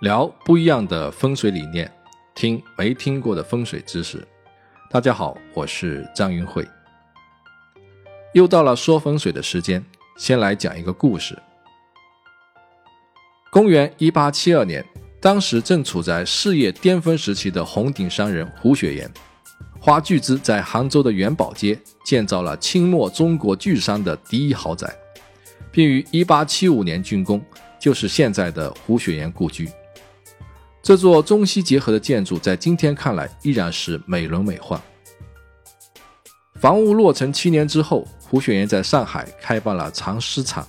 聊不一样的风水理念，听没听过的风水知识。大家好，我是张云慧。又到了说风水的时间，先来讲一个故事。公元一八七二年，当时正处在事业巅峰时期的红顶商人胡雪岩，花巨资在杭州的元宝街建造了清末中国巨商的第一豪宅，并于一八七五年竣工，就是现在的胡雪岩故居。这座中西结合的建筑，在今天看来依然是美轮美奂。房屋落成七年之后，胡雪岩在上海开办了藏尸厂，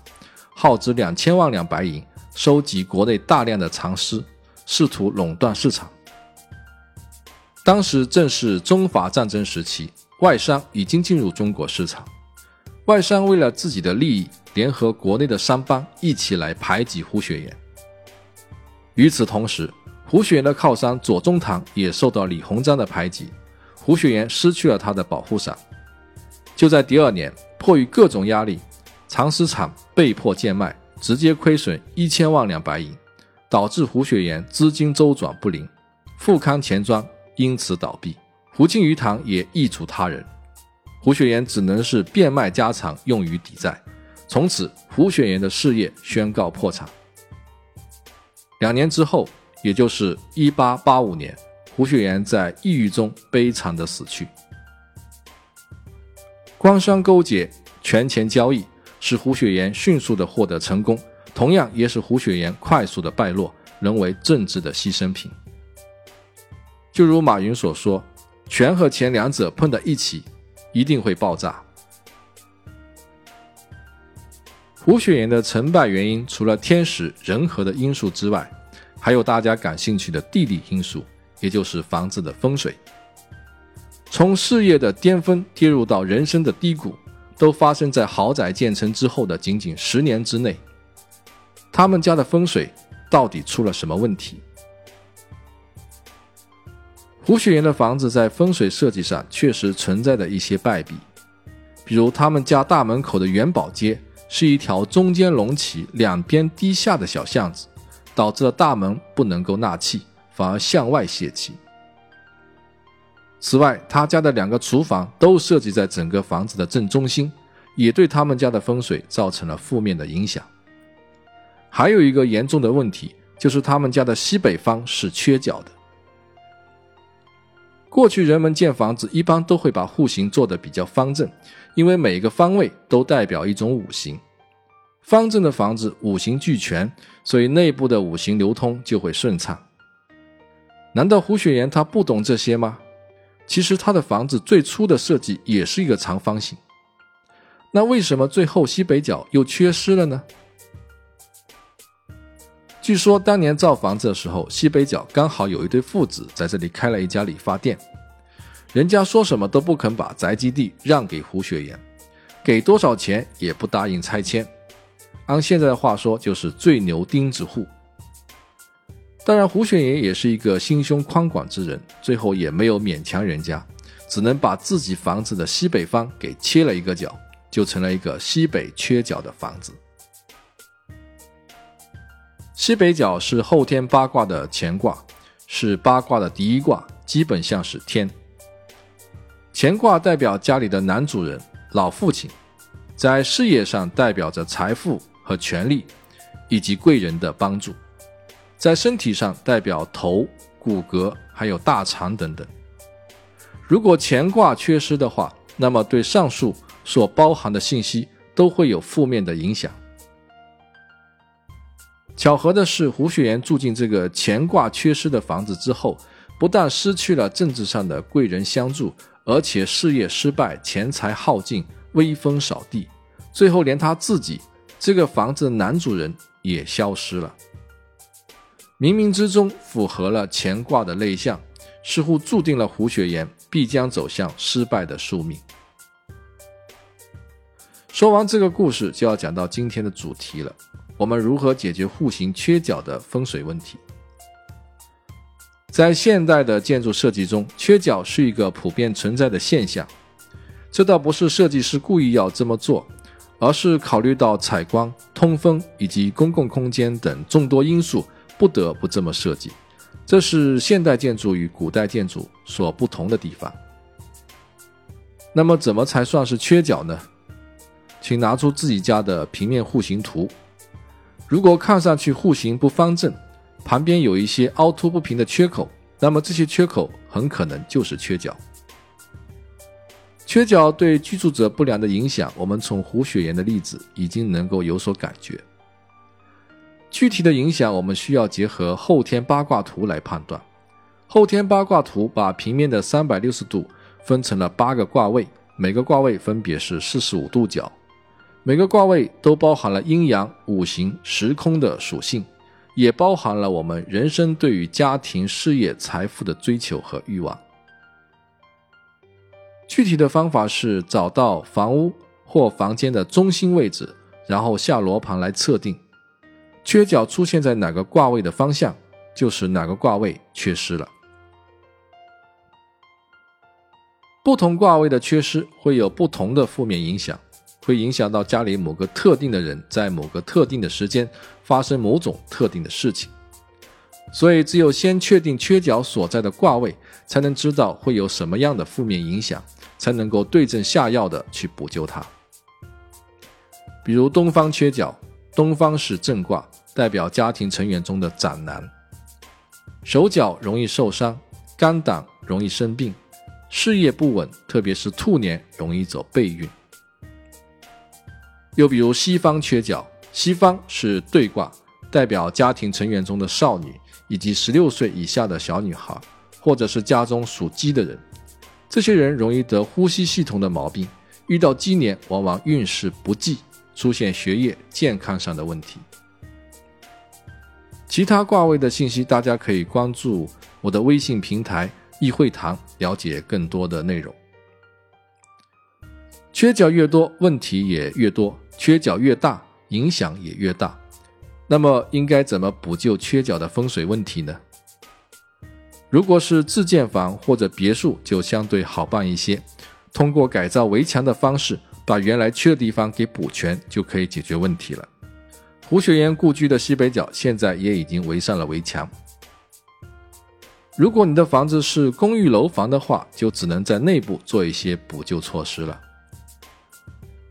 耗资两千万两白银。收集国内大量的藏尸，试图垄断市场。当时正是中法战争时期，外商已经进入中国市场。外商为了自己的利益，联合国内的商帮一起来排挤胡雪岩。与此同时，胡雪岩的靠山左宗棠也受到李鸿章的排挤，胡雪岩失去了他的保护伞。就在第二年，迫于各种压力，藏尸厂被迫贱卖。直接亏损一千万两白银，导致胡雪岩资金周转不灵，富康钱庄因此倒闭，胡庆余堂也易主他人，胡雪岩只能是变卖家产用于抵债，从此胡雪岩的事业宣告破产。两年之后，也就是一八八五年，胡雪岩在抑郁中悲惨的死去。官商勾结，权钱交易。使胡雪岩迅速的获得成功，同样也使胡雪岩快速的败落，沦为政治的牺牲品。就如马云所说：“权和钱两者碰在一起，一定会爆炸。”胡雪岩的成败原因，除了天时人和的因素之外，还有大家感兴趣的地理因素，也就是房子的风水。从事业的巅峰跌入到人生的低谷。都发生在豪宅建成之后的仅仅十年之内。他们家的风水到底出了什么问题？胡雪岩的房子在风水设计上确实存在着一些败笔，比如他们家大门口的元宝街是一条中间隆起、两边低下的小巷子，导致了大门不能够纳气，反而向外泄气。此外，他家的两个厨房都设计在整个房子的正中心，也对他们家的风水造成了负面的影响。还有一个严重的问题，就是他们家的西北方是缺角的。过去人们建房子一般都会把户型做得比较方正，因为每个方位都代表一种五行。方正的房子五行俱全，所以内部的五行流通就会顺畅。难道胡雪岩他不懂这些吗？其实他的房子最初的设计也是一个长方形，那为什么最后西北角又缺失了呢？据说当年造房子的时候，西北角刚好有一对父子在这里开了一家理发店，人家说什么都不肯把宅基地让给胡雪岩，给多少钱也不答应拆迁，按现在的话说就是最牛钉子户。当然，胡雪岩也是一个心胸宽广之人，最后也没有勉强人家，只能把自己房子的西北方给切了一个角，就成了一个西北缺角的房子。西北角是后天八卦的乾卦，是八卦的第一卦，基本像是天。乾卦代表家里的男主人、老父亲，在事业上代表着财富和权力，以及贵人的帮助。在身体上代表头、骨骼，还有大肠等等。如果乾卦缺失的话，那么对上述所包含的信息都会有负面的影响。巧合的是，胡雪岩住进这个乾卦缺失的房子之后，不但失去了政治上的贵人相助，而且事业失败，钱财耗尽，威风扫地，最后连他自己这个房子的男主人也消失了。冥冥之中符合了乾卦的内象，似乎注定了胡雪岩必将走向失败的宿命。说完这个故事，就要讲到今天的主题了：我们如何解决户型缺角的风水问题？在现代的建筑设计中，缺角是一个普遍存在的现象。这倒不是设计师故意要这么做，而是考虑到采光、通风以及公共空间等众多因素。不得不这么设计。这是现代建筑与古代建筑所不同的地方。那么，怎么才算是缺角呢？请拿出自己家的平面户型图。如果看上去户型不方正，旁边有一些凹凸不平的缺口，那么这些缺口很可能就是缺角。缺角对居住者不良的影响，我们从胡雪岩的例子已经能够有所感觉。具体的影响，我们需要结合后天八卦图来判断。后天八卦图把平面的三百六十度分成了八个卦位，每个卦位分别是四十五度角，每个卦位都包含了阴阳、五行、时空的属性，也包含了我们人生对于家庭、事业、财富的追求和欲望。具体的方法是找到房屋或房间的中心位置，然后下罗盘来测定。缺角出现在哪个卦位的方向，就是哪个卦位缺失了。不同卦位的缺失会有不同的负面影响，会影响到家里某个特定的人在某个特定的时间发生某种特定的事情。所以，只有先确定缺角所在的卦位，才能知道会有什么样的负面影响，才能够对症下药的去补救它。比如东方缺角。东方是正卦，代表家庭成员中的长男，手脚容易受伤，肝胆容易生病，事业不稳，特别是兔年容易走背运。又比如西方缺角，西方是对卦，代表家庭成员中的少女以及十六岁以下的小女孩，或者是家中属鸡的人，这些人容易得呼吸系统的毛病，遇到鸡年往往运势不济。出现学业、健康上的问题。其他卦位的信息，大家可以关注我的微信平台“易会堂”，了解更多的内容。缺角越多，问题也越多；缺角越大，影响也越大。那么，应该怎么补救缺角的风水问题呢？如果是自建房或者别墅，就相对好办一些，通过改造围墙的方式。把原来缺的地方给补全，就可以解决问题了。胡雪岩故居的西北角现在也已经围上了围墙。如果你的房子是公寓楼房的话，就只能在内部做一些补救措施了。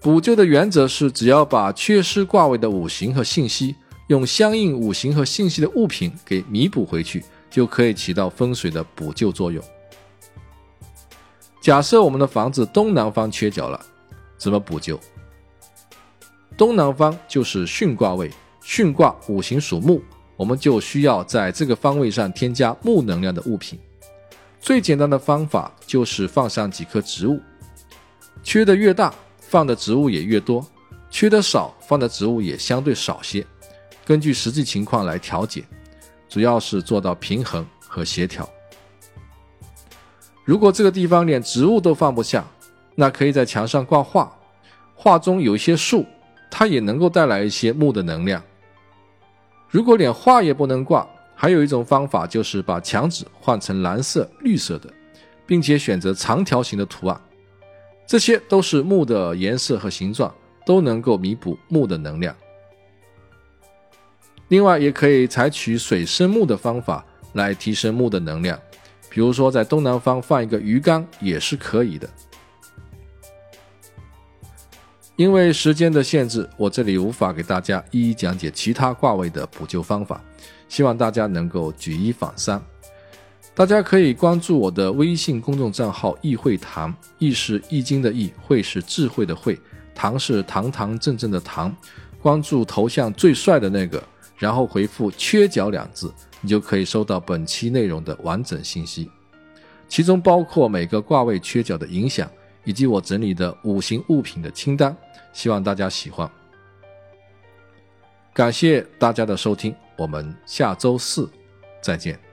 补救的原则是，只要把缺失卦位的五行和信息，用相应五行和信息的物品给弥补回去，就可以起到风水的补救作用。假设我们的房子东南方缺角了。怎么补救？东南方就是巽卦位，巽卦五行属木，我们就需要在这个方位上添加木能量的物品。最简单的方法就是放上几棵植物，缺的越大，放的植物也越多；缺的少，放的植物也相对少些。根据实际情况来调节，主要是做到平衡和协调。如果这个地方连植物都放不下，那可以在墙上挂画，画中有一些树，它也能够带来一些木的能量。如果连画也不能挂，还有一种方法就是把墙纸换成蓝色、绿色的，并且选择长条形的图案，这些都是木的颜色和形状都能够弥补木的能量。另外，也可以采取水生木的方法来提升木的能量，比如说在东南方放一个鱼缸也是可以的。因为时间的限制，我这里无法给大家一一讲解其他卦位的补救方法，希望大家能够举一反三。大家可以关注我的微信公众账号“易会堂”，易是易经的易，会是智慧的会，堂是堂堂正正的堂。关注头像最帅的那个，然后回复“缺角”两字，你就可以收到本期内容的完整信息，其中包括每个卦位缺角的影响，以及我整理的五行物品的清单。希望大家喜欢，感谢大家的收听，我们下周四再见。